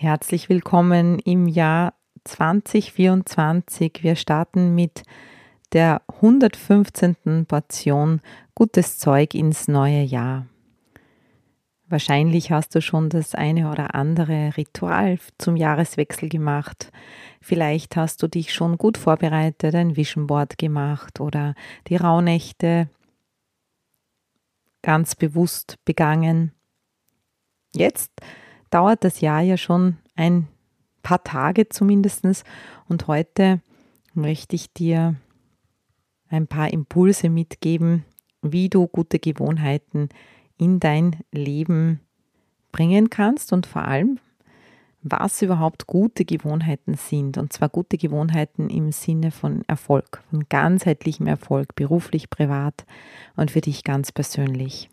Herzlich willkommen im Jahr 2024. Wir starten mit der 115. Portion Gutes Zeug ins neue Jahr. Wahrscheinlich hast du schon das eine oder andere Ritual zum Jahreswechsel gemacht. Vielleicht hast du dich schon gut vorbereitet, ein Vision Board gemacht oder die Rauhnächte ganz bewusst begangen. Jetzt dauert das Jahr ja schon ein paar Tage zumindest. Und heute möchte ich dir ein paar Impulse mitgeben, wie du gute Gewohnheiten in dein Leben bringen kannst und vor allem, was überhaupt gute Gewohnheiten sind. Und zwar gute Gewohnheiten im Sinne von Erfolg, von ganzheitlichem Erfolg, beruflich, privat und für dich ganz persönlich.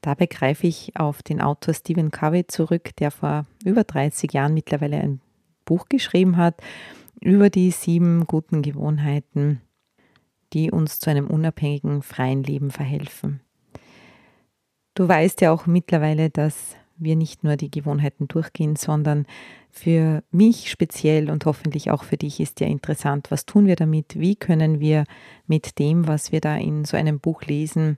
Dabei greife ich auf den Autor Stephen Covey zurück, der vor über 30 Jahren mittlerweile ein Buch geschrieben hat über die sieben guten Gewohnheiten, die uns zu einem unabhängigen, freien Leben verhelfen. Du weißt ja auch mittlerweile, dass wir nicht nur die Gewohnheiten durchgehen, sondern für mich speziell und hoffentlich auch für dich ist ja interessant, was tun wir damit, wie können wir mit dem, was wir da in so einem Buch lesen,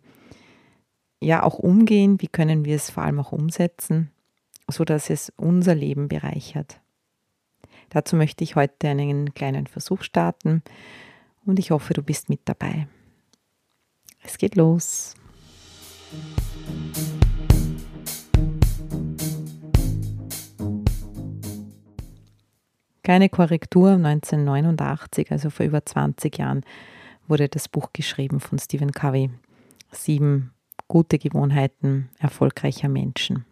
ja auch umgehen, wie können wir es vor allem auch umsetzen, sodass es unser Leben bereichert. Dazu möchte ich heute einen kleinen Versuch starten und ich hoffe, du bist mit dabei. Es geht los. Keine Korrektur 1989, also vor über 20 Jahren, wurde das Buch geschrieben von Stephen Covey. Sieben gute Gewohnheiten erfolgreicher Menschen.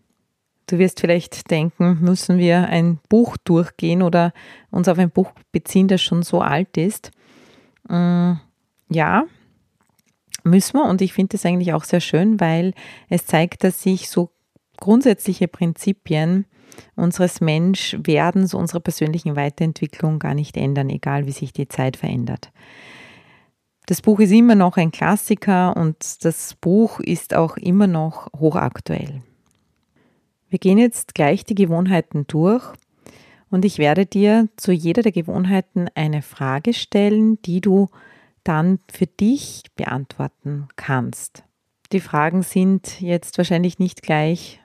Du wirst vielleicht denken, müssen wir ein Buch durchgehen oder uns auf ein Buch beziehen, das schon so alt ist. Mm, ja, müssen wir und ich finde das eigentlich auch sehr schön, weil es zeigt, dass sich so grundsätzliche Prinzipien unseres Menschwerdens, unserer persönlichen Weiterentwicklung gar nicht ändern, egal wie sich die Zeit verändert. Das Buch ist immer noch ein Klassiker und das Buch ist auch immer noch hochaktuell. Wir gehen jetzt gleich die Gewohnheiten durch und ich werde dir zu jeder der Gewohnheiten eine Frage stellen, die du dann für dich beantworten kannst. Die Fragen sind jetzt wahrscheinlich nicht gleich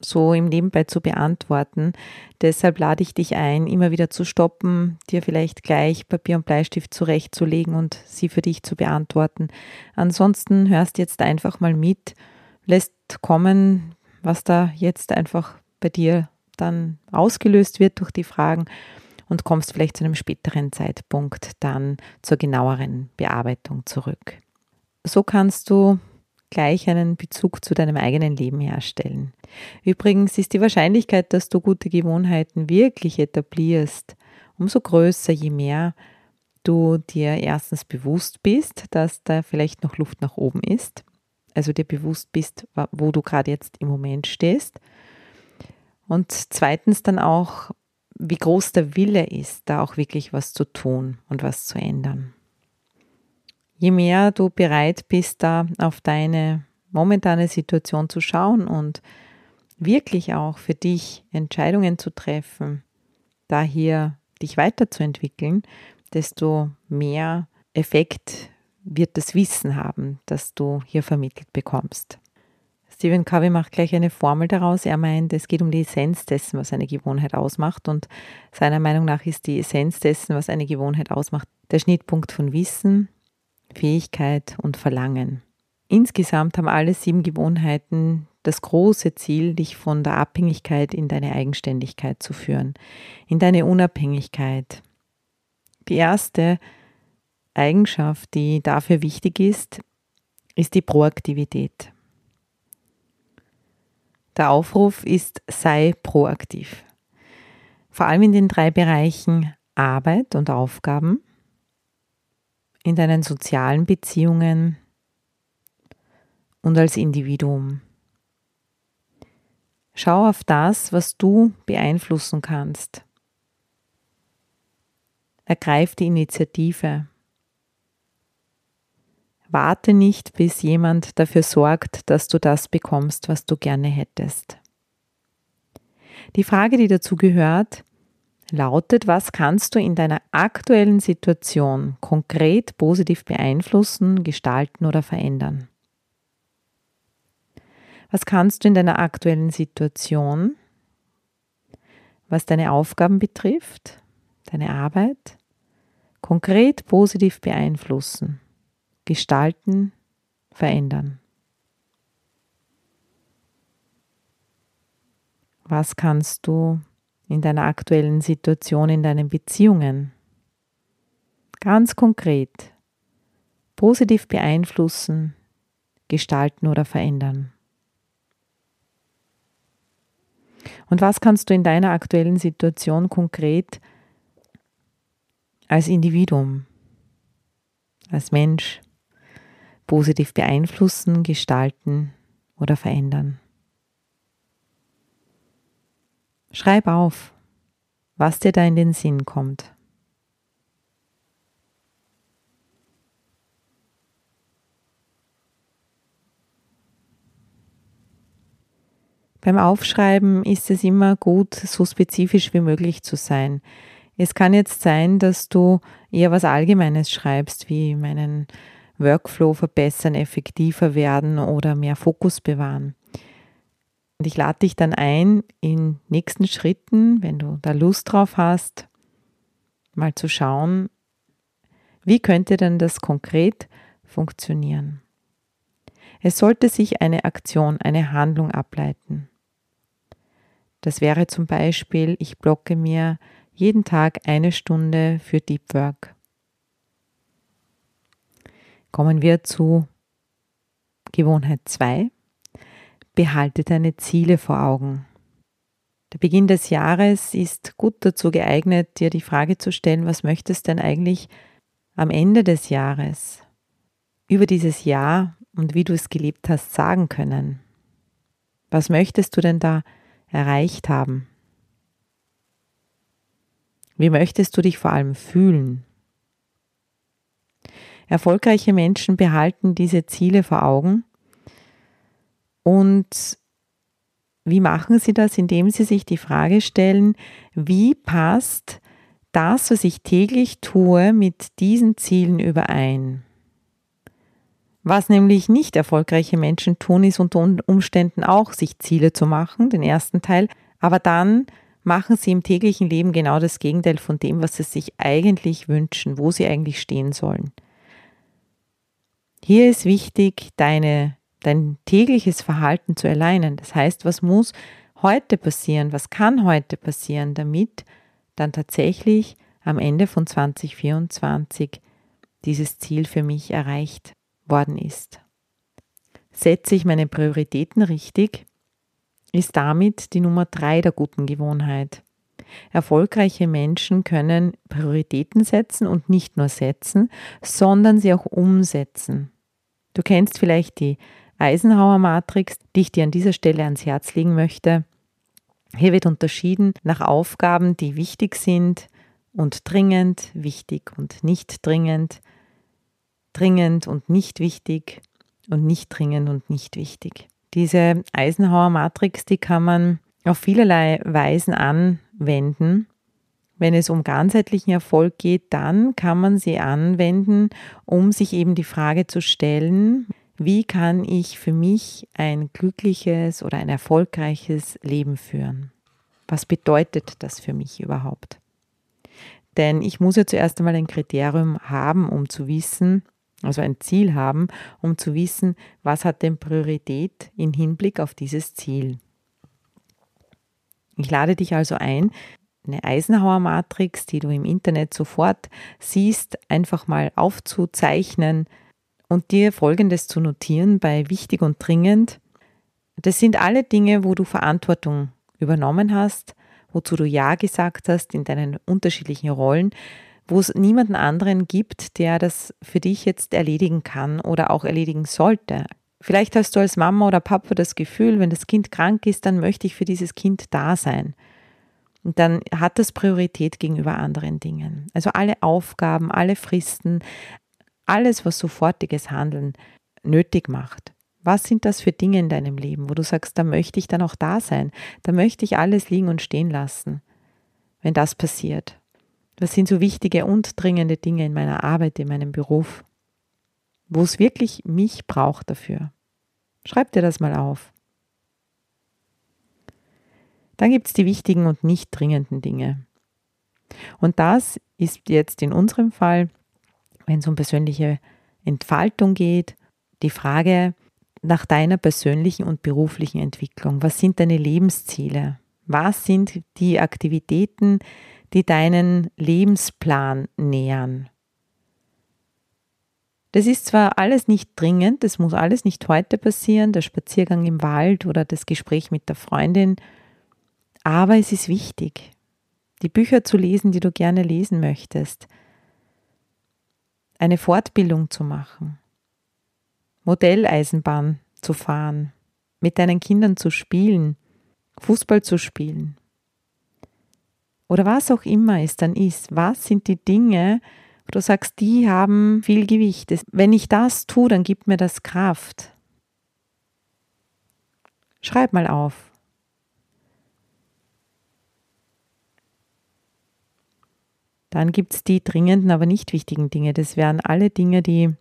so im Nebenbei zu beantworten. Deshalb lade ich dich ein, immer wieder zu stoppen, dir vielleicht gleich Papier und Bleistift zurechtzulegen und sie für dich zu beantworten. Ansonsten hörst jetzt einfach mal mit, lässt kommen, was da jetzt einfach bei dir dann ausgelöst wird durch die Fragen und kommst vielleicht zu einem späteren Zeitpunkt dann zur genaueren Bearbeitung zurück. So kannst du gleich einen Bezug zu deinem eigenen Leben herstellen. Übrigens ist die Wahrscheinlichkeit, dass du gute Gewohnheiten wirklich etablierst, umso größer, je mehr du dir erstens bewusst bist, dass da vielleicht noch Luft nach oben ist, also dir bewusst bist, wo du gerade jetzt im Moment stehst. Und zweitens dann auch, wie groß der Wille ist, da auch wirklich was zu tun und was zu ändern. Je mehr du bereit bist, da auf deine momentane Situation zu schauen und wirklich auch für dich Entscheidungen zu treffen, da hier dich weiterzuentwickeln, desto mehr Effekt wird das Wissen haben, das du hier vermittelt bekommst. Stephen Covey macht gleich eine Formel daraus. Er meint, es geht um die Essenz dessen, was eine Gewohnheit ausmacht. Und seiner Meinung nach ist die Essenz dessen, was eine Gewohnheit ausmacht, der Schnittpunkt von Wissen, Fähigkeit und Verlangen. Insgesamt haben alle sieben Gewohnheiten das große Ziel, dich von der Abhängigkeit in deine Eigenständigkeit zu führen, in deine Unabhängigkeit. Die erste Eigenschaft, die dafür wichtig ist, ist die Proaktivität. Der Aufruf ist, sei proaktiv. Vor allem in den drei Bereichen Arbeit und Aufgaben, in deinen sozialen Beziehungen und als Individuum. Schau auf das, was du beeinflussen kannst. Ergreif die Initiative. Warte nicht, bis jemand dafür sorgt, dass du das bekommst, was du gerne hättest. Die Frage, die dazu gehört, lautet, was kannst du in deiner aktuellen Situation konkret positiv beeinflussen, gestalten oder verändern? Was kannst du in deiner aktuellen Situation, was deine Aufgaben betrifft, deine Arbeit, konkret positiv beeinflussen, gestalten, verändern? Was kannst du in deiner aktuellen Situation, in deinen Beziehungen ganz konkret positiv beeinflussen, gestalten oder verändern? Und was kannst du in deiner aktuellen Situation konkret als Individuum, als Mensch positiv beeinflussen, gestalten oder verändern? Schreib auf, was dir da in den Sinn kommt. Beim Aufschreiben ist es immer gut, so spezifisch wie möglich zu sein. Es kann jetzt sein, dass du eher was Allgemeines schreibst, wie meinen Workflow verbessern, effektiver werden oder mehr Fokus bewahren. Und ich lade dich dann ein, in nächsten Schritten, wenn du da Lust drauf hast, mal zu schauen, wie könnte denn das konkret funktionieren. Es sollte sich eine Aktion, eine Handlung ableiten. Das wäre zum Beispiel, ich blocke mir jeden Tag eine Stunde für Deep Work. Kommen wir zu Gewohnheit 2 behalte deine Ziele vor Augen. Der Beginn des Jahres ist gut dazu geeignet, dir die Frage zu stellen, was möchtest denn eigentlich am Ende des Jahres über dieses Jahr und wie du es gelebt hast sagen können. Was möchtest du denn da erreicht haben? Wie möchtest du dich vor allem fühlen? Erfolgreiche Menschen behalten diese Ziele vor Augen und wie machen Sie das? Indem Sie sich die Frage stellen, wie passt das, was ich täglich tue, mit diesen Zielen überein? Was nämlich nicht erfolgreiche Menschen tun, ist unter Umständen auch, sich Ziele zu machen, den ersten Teil, aber dann machen sie im täglichen Leben genau das Gegenteil von dem, was sie sich eigentlich wünschen, wo sie eigentlich stehen sollen. Hier ist wichtig, deine dein tägliches Verhalten zu erleinen. Das heißt, was muss heute passieren, was kann heute passieren, damit dann tatsächlich am Ende von 2024 dieses Ziel für mich erreicht worden ist. Setze ich meine Prioritäten richtig, ist damit die Nummer drei der guten Gewohnheit. Erfolgreiche Menschen können Prioritäten setzen und nicht nur setzen, sondern sie auch umsetzen. Du kennst vielleicht die Eisenhower Matrix, die ich dir an dieser Stelle ans Herz legen möchte. Hier wird unterschieden nach Aufgaben, die wichtig sind und dringend, wichtig und nicht dringend, dringend und nicht wichtig und nicht dringend und nicht wichtig. Diese Eisenhower Matrix, die kann man auf vielerlei Weisen anwenden. Wenn es um ganzheitlichen Erfolg geht, dann kann man sie anwenden, um sich eben die Frage zu stellen, wie kann ich für mich ein glückliches oder ein erfolgreiches Leben führen? Was bedeutet das für mich überhaupt? Denn ich muss ja zuerst einmal ein Kriterium haben, um zu wissen, also ein Ziel haben, um zu wissen, was hat denn Priorität im Hinblick auf dieses Ziel. Ich lade dich also ein, eine Eisenhower-Matrix, die du im Internet sofort siehst, einfach mal aufzuzeichnen, und dir Folgendes zu notieren bei wichtig und dringend. Das sind alle Dinge, wo du Verantwortung übernommen hast, wozu du Ja gesagt hast in deinen unterschiedlichen Rollen, wo es niemanden anderen gibt, der das für dich jetzt erledigen kann oder auch erledigen sollte. Vielleicht hast du als Mama oder Papa das Gefühl, wenn das Kind krank ist, dann möchte ich für dieses Kind da sein. Und dann hat das Priorität gegenüber anderen Dingen. Also alle Aufgaben, alle Fristen, alles, was sofortiges Handeln nötig macht. Was sind das für Dinge in deinem Leben, wo du sagst, da möchte ich dann auch da sein, da möchte ich alles liegen und stehen lassen, wenn das passiert? Was sind so wichtige und dringende Dinge in meiner Arbeit, in meinem Beruf, wo es wirklich mich braucht dafür? Schreib dir das mal auf. Dann gibt es die wichtigen und nicht dringenden Dinge. Und das ist jetzt in unserem Fall, wenn es um persönliche Entfaltung geht, die Frage nach deiner persönlichen und beruflichen Entwicklung. Was sind deine Lebensziele? Was sind die Aktivitäten, die deinen Lebensplan nähern? Das ist zwar alles nicht dringend, das muss alles nicht heute passieren, der Spaziergang im Wald oder das Gespräch mit der Freundin aber es ist wichtig, die Bücher zu lesen, die du gerne lesen möchtest, eine Fortbildung zu machen, Modelleisenbahn zu fahren, mit deinen Kindern zu spielen, Fußball zu spielen. Oder was auch immer es dann ist, was sind die Dinge, wo du sagst, die haben viel Gewicht. Wenn ich das tue, dann gibt mir das Kraft. Schreib mal auf. Dann gibt es die dringenden, aber nicht wichtigen Dinge. Das wären alle Dinge, die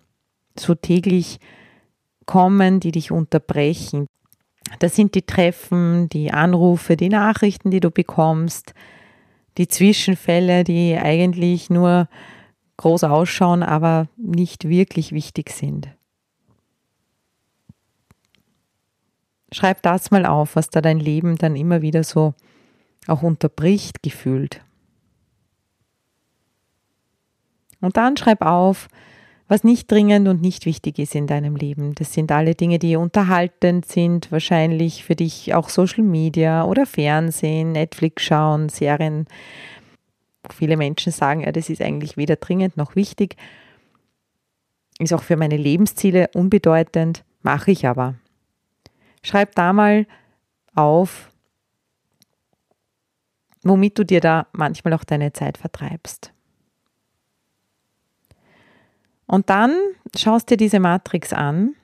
so täglich kommen, die dich unterbrechen. Das sind die Treffen, die Anrufe, die Nachrichten, die du bekommst, die Zwischenfälle, die eigentlich nur groß ausschauen, aber nicht wirklich wichtig sind. Schreib das mal auf, was da dein Leben dann immer wieder so auch unterbricht, gefühlt. Und dann schreib auf, was nicht dringend und nicht wichtig ist in deinem Leben. Das sind alle Dinge, die unterhaltend sind, wahrscheinlich für dich auch Social Media oder Fernsehen, Netflix schauen, Serien. Viele Menschen sagen, ja, das ist eigentlich weder dringend noch wichtig. Ist auch für meine Lebensziele unbedeutend, mache ich aber. Schreib da mal auf, womit du dir da manchmal auch deine Zeit vertreibst. Und dann schaust dir diese Matrix an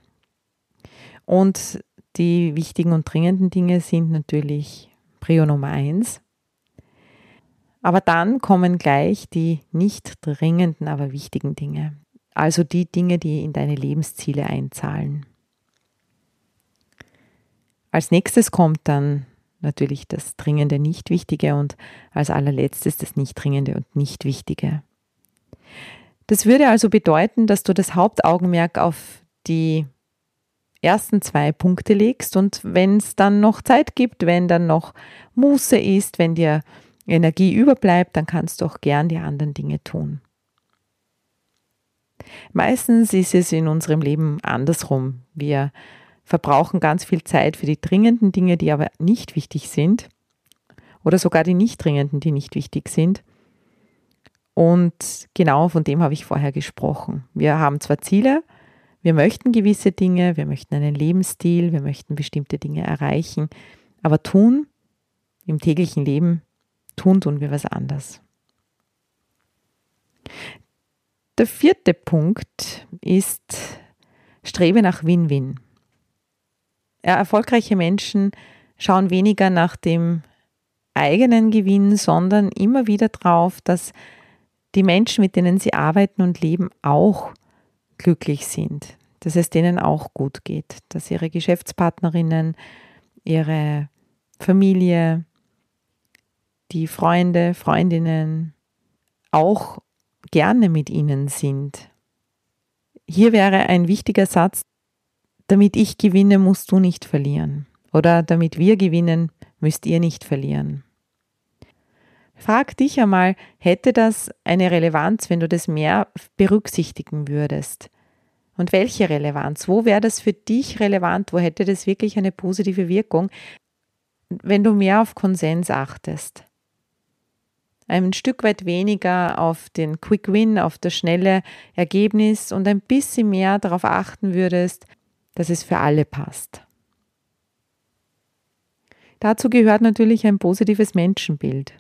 und die wichtigen und dringenden Dinge sind natürlich Prio Nummer eins. Aber dann kommen gleich die nicht dringenden, aber wichtigen Dinge. Also die Dinge, die in deine Lebensziele einzahlen. Als nächstes kommt dann natürlich das Dringende, Nicht-Wichtige und als allerletztes das Nicht-Dringende und Nicht-Wichtige. Das würde also bedeuten, dass du das Hauptaugenmerk auf die ersten zwei Punkte legst und wenn es dann noch Zeit gibt, wenn dann noch Muße ist, wenn dir Energie überbleibt, dann kannst du auch gern die anderen Dinge tun. Meistens ist es in unserem Leben andersrum. Wir verbrauchen ganz viel Zeit für die dringenden Dinge, die aber nicht wichtig sind oder sogar die nicht dringenden, die nicht wichtig sind. Und genau von dem habe ich vorher gesprochen. Wir haben zwar Ziele, wir möchten gewisse Dinge, wir möchten einen Lebensstil, wir möchten bestimmte Dinge erreichen, aber tun im täglichen Leben, tun tun wir was anderes. Der vierte Punkt ist Strebe nach Win-Win. Erfolgreiche Menschen schauen weniger nach dem eigenen Gewinn, sondern immer wieder darauf, dass die Menschen, mit denen sie arbeiten und leben, auch glücklich sind, dass es denen auch gut geht, dass ihre Geschäftspartnerinnen, ihre Familie, die Freunde, Freundinnen auch gerne mit ihnen sind. Hier wäre ein wichtiger Satz, damit ich gewinne, musst du nicht verlieren. Oder damit wir gewinnen, müsst ihr nicht verlieren. Frag dich einmal, hätte das eine Relevanz, wenn du das mehr berücksichtigen würdest? Und welche Relevanz? Wo wäre das für dich relevant? Wo hätte das wirklich eine positive Wirkung, wenn du mehr auf Konsens achtest? Ein Stück weit weniger auf den Quick Win, auf das schnelle Ergebnis und ein bisschen mehr darauf achten würdest, dass es für alle passt. Dazu gehört natürlich ein positives Menschenbild.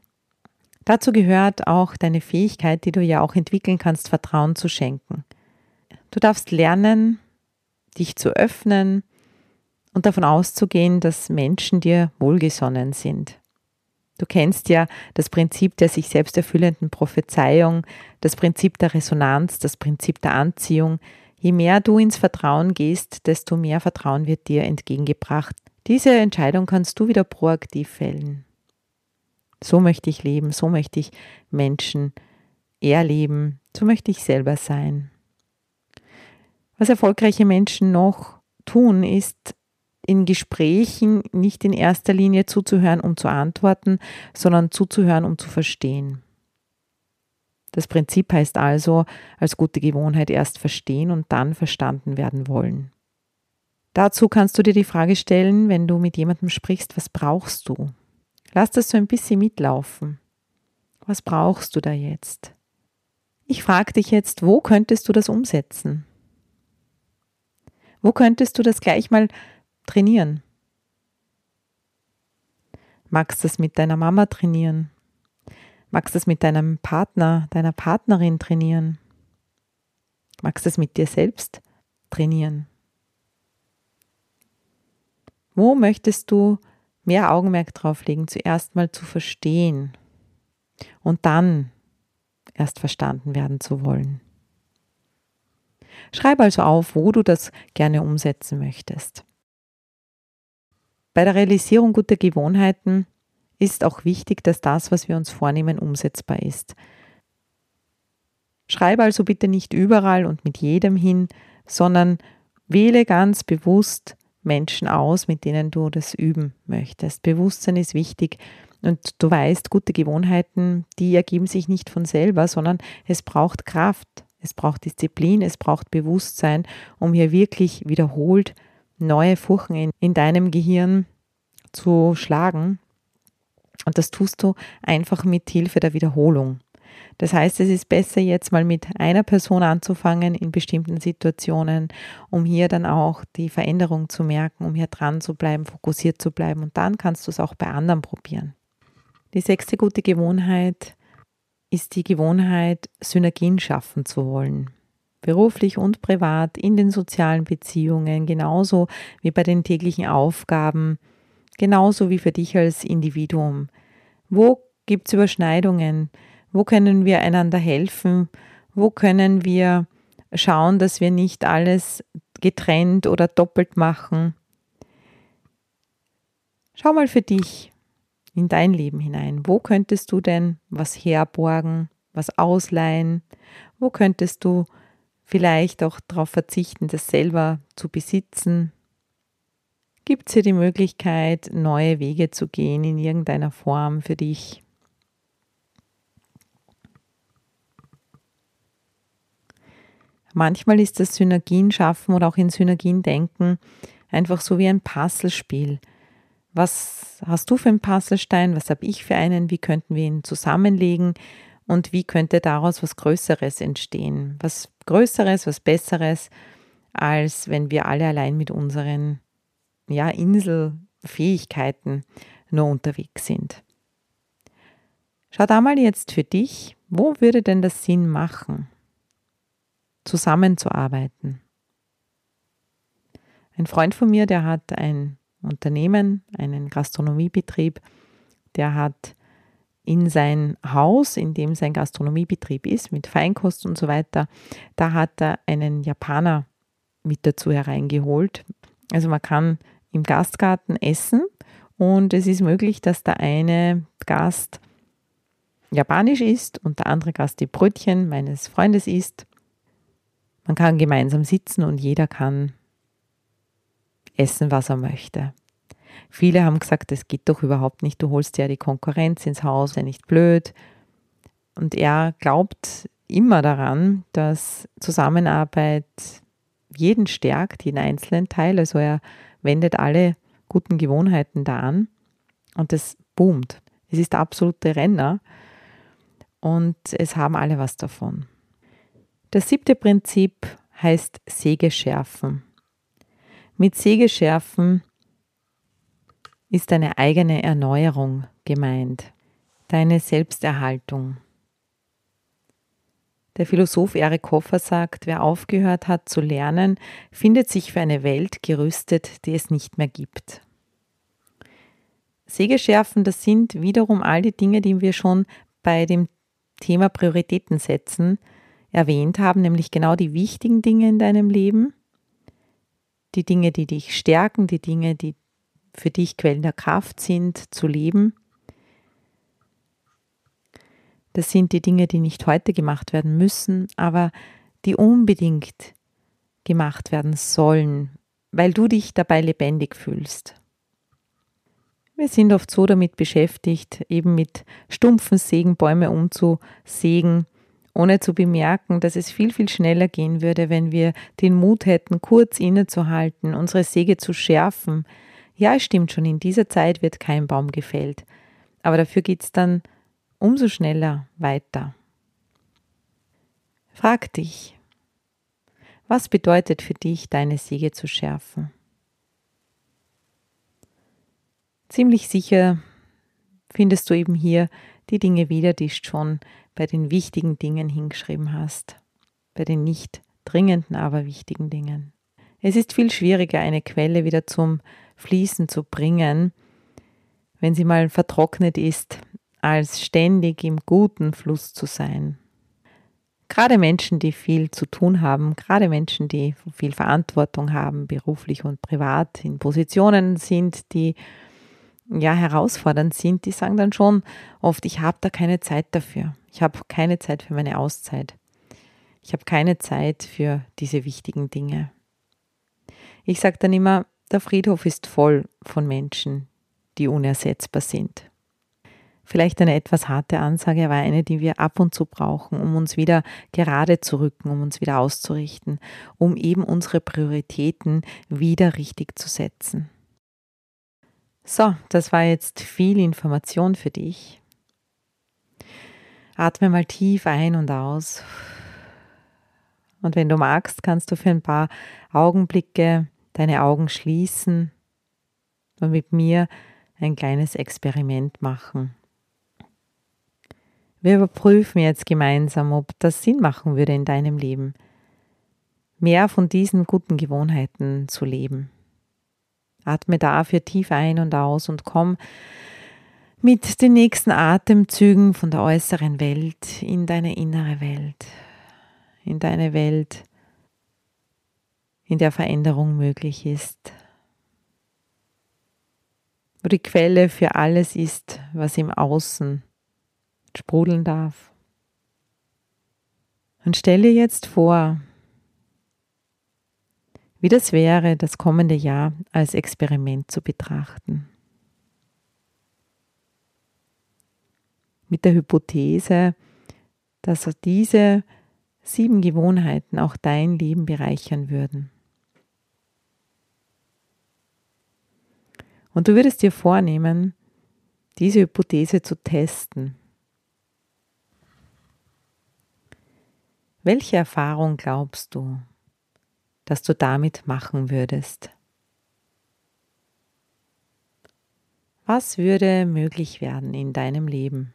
Dazu gehört auch deine Fähigkeit, die du ja auch entwickeln kannst, Vertrauen zu schenken. Du darfst lernen, dich zu öffnen und davon auszugehen, dass Menschen dir wohlgesonnen sind. Du kennst ja das Prinzip der sich selbst erfüllenden Prophezeiung, das Prinzip der Resonanz, das Prinzip der Anziehung. Je mehr du ins Vertrauen gehst, desto mehr Vertrauen wird dir entgegengebracht. Diese Entscheidung kannst du wieder proaktiv fällen. So möchte ich leben, so möchte ich Menschen erleben, so möchte ich selber sein. Was erfolgreiche Menschen noch tun, ist in Gesprächen nicht in erster Linie zuzuhören, um zu antworten, sondern zuzuhören, um zu verstehen. Das Prinzip heißt also, als gute Gewohnheit erst verstehen und dann verstanden werden wollen. Dazu kannst du dir die Frage stellen, wenn du mit jemandem sprichst, was brauchst du? Lass das so ein bisschen mitlaufen. Was brauchst du da jetzt? Ich frage dich jetzt, wo könntest du das umsetzen? Wo könntest du das gleich mal trainieren? Magst du das mit deiner Mama trainieren? Magst du das mit deinem Partner, deiner Partnerin trainieren? Magst du das mit dir selbst trainieren? Wo möchtest du mehr Augenmerk drauf legen, zuerst mal zu verstehen und dann erst verstanden werden zu wollen? Schreib also auf, wo du das gerne umsetzen möchtest. Bei der Realisierung guter Gewohnheiten ist auch wichtig, dass das, was wir uns vornehmen, umsetzbar ist. Schreib also bitte nicht überall und mit jedem hin, sondern wähle ganz bewusst Menschen aus, mit denen du das üben möchtest. Bewusstsein ist wichtig und du weißt, gute Gewohnheiten, die ergeben sich nicht von selber, sondern es braucht Kraft, es braucht Disziplin, es braucht Bewusstsein, um hier wirklich wiederholt neue Furchen in, in deinem Gehirn zu schlagen. Und das tust du einfach mit Hilfe der Wiederholung. Das heißt, es ist besser jetzt mal mit einer Person anzufangen in bestimmten Situationen, um hier dann auch die Veränderung zu merken, um hier dran zu bleiben, fokussiert zu bleiben und dann kannst du es auch bei anderen probieren. Die sechste gute Gewohnheit ist die Gewohnheit, Synergien schaffen zu wollen. Beruflich und privat, in den sozialen Beziehungen, genauso wie bei den täglichen Aufgaben, genauso wie für dich als Individuum. Wo gibt es Überschneidungen? Wo können wir einander helfen? Wo können wir schauen, dass wir nicht alles getrennt oder doppelt machen? Schau mal für dich, in dein Leben hinein. Wo könntest du denn was herborgen, was ausleihen? Wo könntest du vielleicht auch darauf verzichten, das selber zu besitzen? Gibt es hier die Möglichkeit, neue Wege zu gehen in irgendeiner Form für dich? Manchmal ist das Synergien schaffen oder auch in Synergien denken einfach so wie ein Puzzlespiel. Was hast du für einen Puzzlestein? Was habe ich für einen? Wie könnten wir ihn zusammenlegen? Und wie könnte daraus was Größeres entstehen? Was Größeres, was Besseres, als wenn wir alle allein mit unseren ja, Inselfähigkeiten nur unterwegs sind. Schau da mal jetzt für dich, wo würde denn das Sinn machen, zusammenzuarbeiten? Ein Freund von mir, der hat ein Unternehmen, einen Gastronomiebetrieb, der hat in sein Haus, in dem sein Gastronomiebetrieb ist, mit Feinkost und so weiter, da hat er einen Japaner mit dazu hereingeholt. Also man kann im Gastgarten essen und es ist möglich, dass der eine Gast japanisch isst und der andere Gast die Brötchen meines Freundes isst. Man kann gemeinsam sitzen und jeder kann essen, was er möchte. Viele haben gesagt, das geht doch überhaupt nicht, du holst ja die Konkurrenz ins Haus, wäre nicht blöd. Und er glaubt immer daran, dass Zusammenarbeit jeden stärkt, jeden einzelnen Teil. Also er wendet alle guten Gewohnheiten da an und das boomt. Es ist der absolute Renner und es haben alle was davon. Das siebte Prinzip heißt Säge schärfen. Mit Säge schärfen ist deine eigene Erneuerung gemeint, deine Selbsterhaltung. Der Philosoph Erich Hoffer sagt, wer aufgehört hat zu lernen, findet sich für eine Welt gerüstet, die es nicht mehr gibt. Sägeschärfen, das sind wiederum all die Dinge, die wir schon bei dem Thema Prioritäten setzen erwähnt haben, nämlich genau die wichtigen Dinge in deinem Leben, die Dinge, die dich stärken, die Dinge, die für dich Quellen der Kraft sind, zu leben. Das sind die Dinge, die nicht heute gemacht werden müssen, aber die unbedingt gemacht werden sollen, weil du dich dabei lebendig fühlst. Wir sind oft so damit beschäftigt, eben mit stumpfen Sägen Bäume umzusägen, ohne zu bemerken, dass es viel, viel schneller gehen würde, wenn wir den Mut hätten, kurz innezuhalten, unsere Säge zu schärfen, ja, es stimmt schon, in dieser Zeit wird kein Baum gefällt. Aber dafür geht es dann umso schneller weiter. Frag dich, was bedeutet für dich, deine Säge zu schärfen? Ziemlich sicher findest du eben hier die Dinge wieder, die schon bei den wichtigen Dingen hingeschrieben hast. Bei den nicht dringenden, aber wichtigen Dingen. Es ist viel schwieriger, eine Quelle wieder zum Fließen zu bringen, wenn sie mal vertrocknet ist, als ständig im guten Fluss zu sein. Gerade Menschen, die viel zu tun haben, gerade Menschen, die viel Verantwortung haben, beruflich und privat, in Positionen sind, die ja herausfordernd sind, die sagen dann schon oft, ich habe da keine Zeit dafür. Ich habe keine Zeit für meine Auszeit. Ich habe keine Zeit für diese wichtigen Dinge. Ich sage dann immer, der Friedhof ist voll von Menschen, die unersetzbar sind. Vielleicht eine etwas harte Ansage, aber eine, die wir ab und zu brauchen, um uns wieder gerade zu rücken, um uns wieder auszurichten, um eben unsere Prioritäten wieder richtig zu setzen. So, das war jetzt viel Information für dich. Atme mal tief ein und aus. Und wenn du magst, kannst du für ein paar Augenblicke deine Augen schließen und mit mir ein kleines Experiment machen. Wir überprüfen jetzt gemeinsam, ob das Sinn machen würde in deinem Leben, mehr von diesen guten Gewohnheiten zu leben. Atme dafür tief ein und aus und komm mit den nächsten Atemzügen von der äußeren Welt in deine innere Welt, in deine Welt, in der Veränderung möglich ist, wo die Quelle für alles ist, was im Außen sprudeln darf. Und stell dir jetzt vor, wie das wäre, das kommende Jahr als Experiment zu betrachten. Mit der Hypothese, dass diese sieben Gewohnheiten auch dein Leben bereichern würden. Und du würdest dir vornehmen, diese Hypothese zu testen. Welche Erfahrung glaubst du, dass du damit machen würdest? Was würde möglich werden in deinem Leben?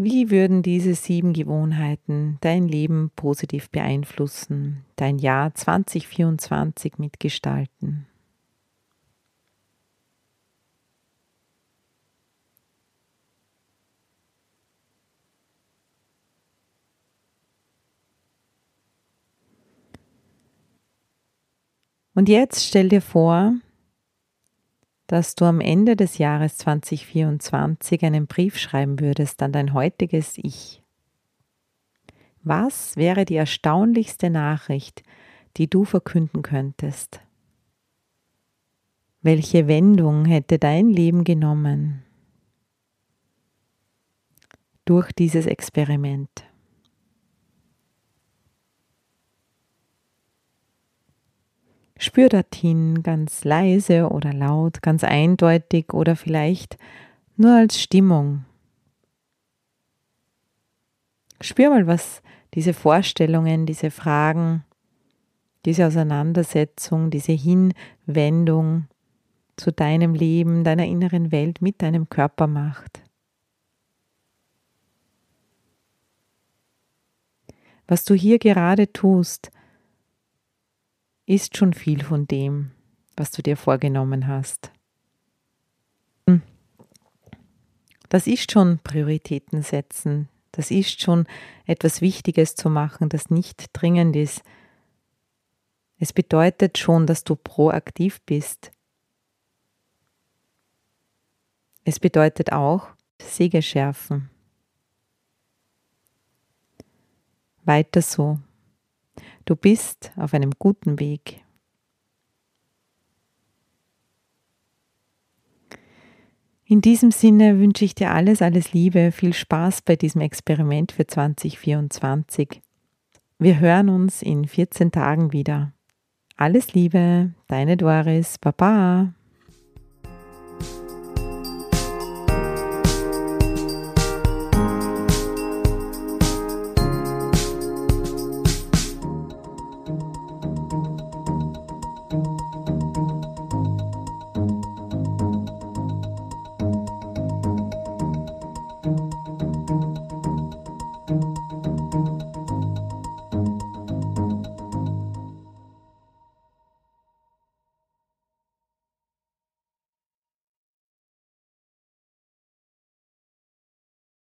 Wie würden diese sieben Gewohnheiten dein Leben positiv beeinflussen, dein Jahr 2024 mitgestalten? Und jetzt stell dir vor, dass du am Ende des Jahres 2024 einen Brief schreiben würdest an dein heutiges Ich. Was wäre die erstaunlichste Nachricht, die du verkünden könntest? Welche Wendung hätte dein Leben genommen durch dieses Experiment? Spür dorthin, ganz leise oder laut, ganz eindeutig oder vielleicht nur als Stimmung. Spür mal, was diese Vorstellungen, diese Fragen, diese Auseinandersetzung, diese Hinwendung zu deinem Leben, deiner inneren Welt mit deinem Körper macht. Was du hier gerade tust, ist schon viel von dem, was du dir vorgenommen hast. Hm. Das ist schon Prioritäten setzen. Das ist schon etwas Wichtiges zu machen, das nicht dringend ist. Es bedeutet schon, dass du proaktiv bist. Es bedeutet auch Säge schärfen. Weiter so. Du bist auf einem guten Weg. In diesem Sinne wünsche ich dir alles, alles Liebe, viel Spaß bei diesem Experiment für 2024. Wir hören uns in 14 Tagen wieder. Alles Liebe, deine Doris, Baba.